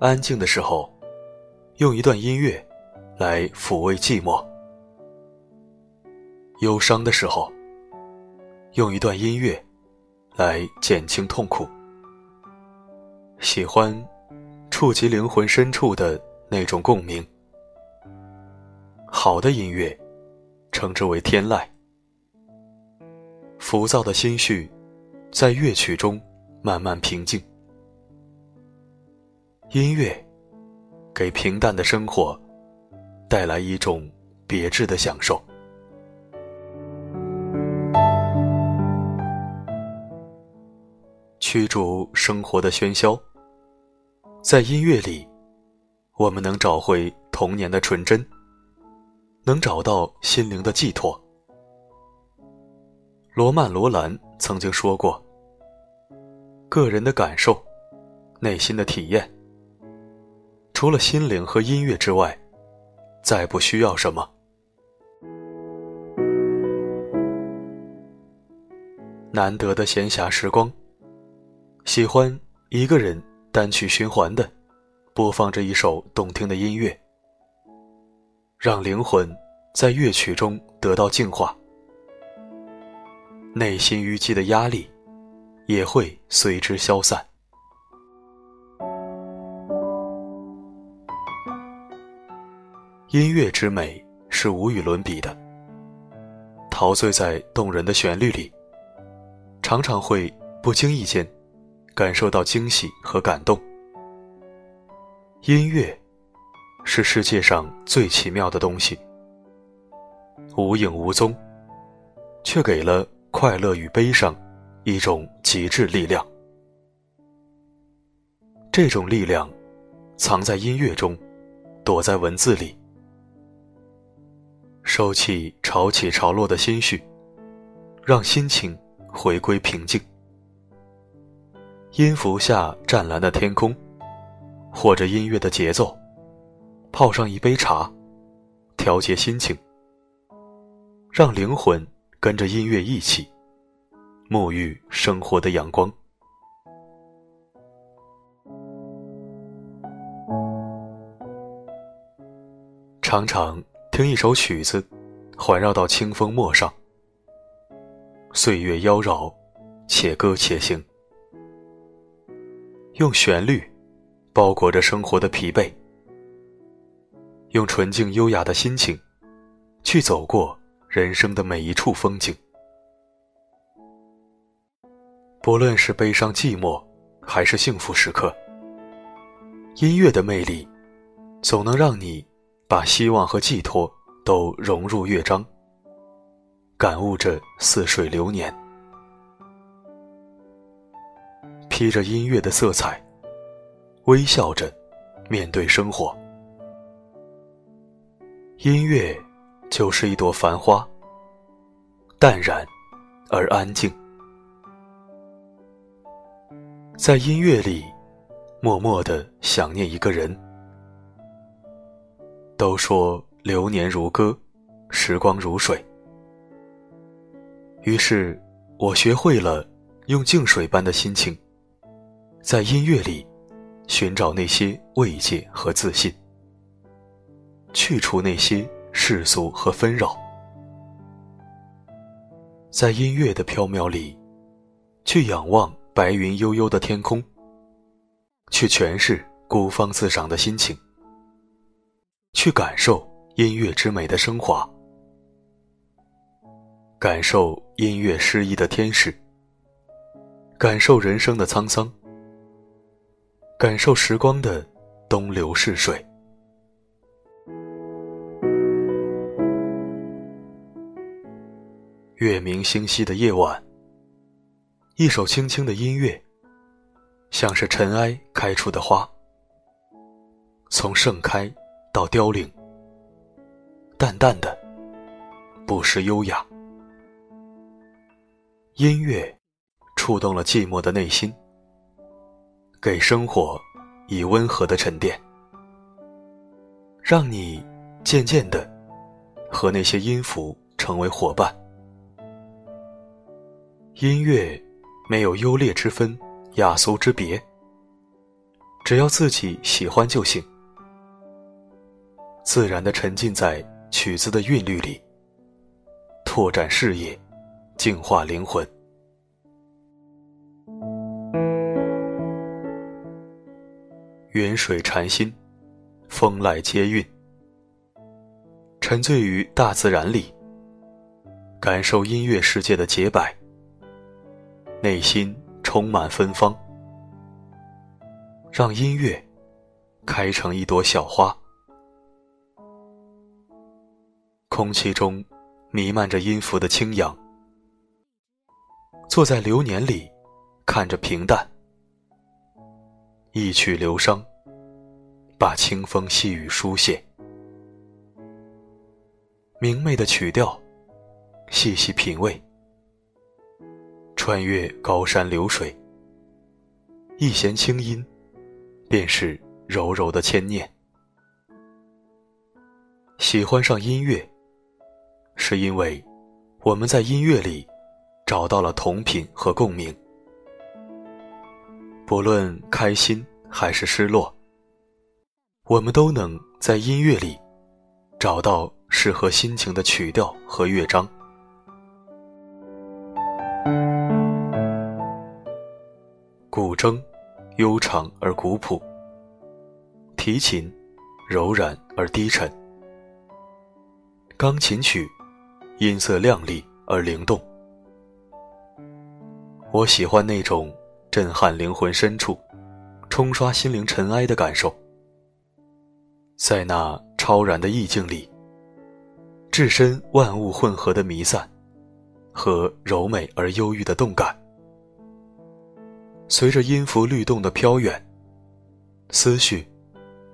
安静的时候，用一段音乐来抚慰寂寞；忧伤的时候，用一段音乐来减轻痛苦。喜欢触及灵魂深处的那种共鸣。好的音乐，称之为天籁。浮躁的心绪，在乐曲中慢慢平静。音乐给平淡的生活带来一种别致的享受，驱逐生活的喧嚣。在音乐里，我们能找回童年的纯真，能找到心灵的寄托。罗曼·罗兰曾经说过：“个人的感受，内心的体验。”除了心灵和音乐之外，再不需要什么。难得的闲暇时光，喜欢一个人单曲循环的播放着一首动听的音乐，让灵魂在乐曲中得到净化，内心淤积的压力也会随之消散。音乐之美是无与伦比的，陶醉在动人的旋律里，常常会不经意间感受到惊喜和感动。音乐是世界上最奇妙的东西，无影无踪，却给了快乐与悲伤一种极致力量。这种力量藏在音乐中，躲在文字里。收起潮起潮落的心绪，让心情回归平静。音符下湛蓝的天空，或者音乐的节奏，泡上一杯茶，调节心情，让灵魂跟着音乐一起沐浴生活的阳光。常常。听一首曲子，环绕到清风陌上，岁月妖娆，且歌且行。用旋律包裹着生活的疲惫，用纯净优雅的心情去走过人生的每一处风景。不论是悲伤寂寞，还是幸福时刻，音乐的魅力总能让你。把希望和寄托都融入乐章，感悟着似水流年，披着音乐的色彩，微笑着面对生活。音乐就是一朵繁花，淡然而安静，在音乐里默默的想念一个人。都说流年如歌，时光如水。于是，我学会了用静水般的心情，在音乐里寻找那些慰藉和自信，去除那些世俗和纷扰，在音乐的飘渺里，去仰望白云悠悠的天空，去诠释孤芳自赏的心情。去感受音乐之美的升华，感受音乐诗意的天使，感受人生的沧桑，感受时光的东流逝水。月明星稀的夜晚，一首轻轻的音乐，像是尘埃开出的花，从盛开。到凋零，淡淡的，不失优雅。音乐触动了寂寞的内心，给生活以温和的沉淀，让你渐渐的和那些音符成为伙伴，音乐没有优劣之分、雅俗之别，只要自己喜欢就行，自然的沉浸在曲子的韵律里，拓展视野，净化灵魂。云水禅心，风籁皆韵。沉醉于大自然里，感受音乐世界的洁白，内心充满芬芳。让音乐开成一朵小花，空气中弥漫着音符的清扬。坐在流年里，看着平淡。一曲流觞，把清风细雨书写。明媚的曲调，细细品味。穿越高山流水，一弦清音，便是柔柔的牵念。喜欢上音乐，是因为我们在音乐里找到了同频和共鸣。不论开心还是失落，我们都能在音乐里找到适合心情的曲调和乐章。古筝悠长而古朴，提琴柔软而低沉，钢琴曲音色亮丽而灵动。我喜欢那种。震撼灵魂深处，冲刷心灵尘埃的感受，在那超然的意境里，置身万物混合的弥散，和柔美而忧郁的动感，随着音符律动的飘远，思绪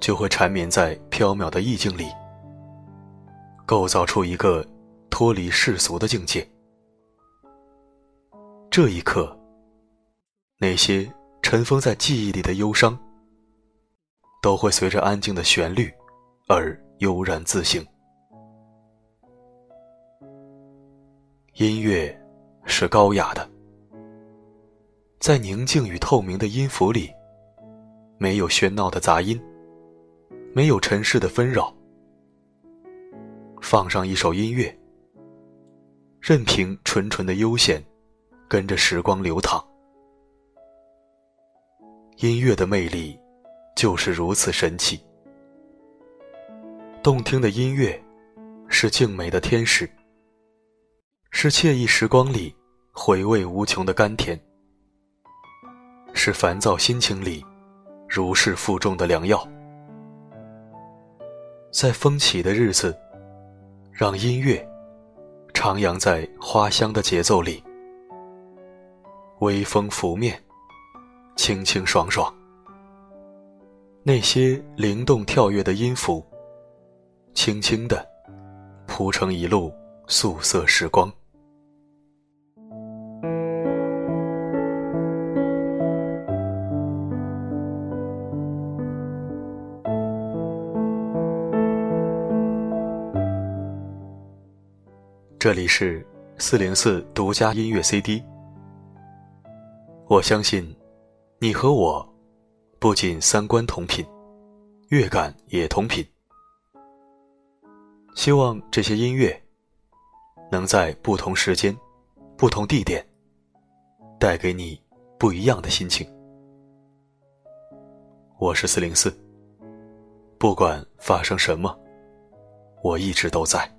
就会缠绵在飘渺的意境里，构造出一个脱离世俗的境界。这一刻。那些尘封在记忆里的忧伤，都会随着安静的旋律而悠然自省。音乐是高雅的，在宁静与透明的音符里，没有喧闹的杂音，没有尘世的纷扰。放上一首音乐，任凭纯纯的悠闲跟着时光流淌。音乐的魅力，就是如此神奇。动听的音乐，是静美的天使，是惬意时光里回味无穷的甘甜，是烦躁心情里如释负重的良药。在风起的日子，让音乐徜徉在花香的节奏里，微风拂面。清清爽爽，那些灵动跳跃的音符，轻轻的铺成一路素色时光。这里是四零四独家音乐 CD，我相信。你和我，不仅三观同频，乐感也同频。希望这些音乐，能在不同时间、不同地点，带给你不一样的心情。我是四零四，不管发生什么，我一直都在。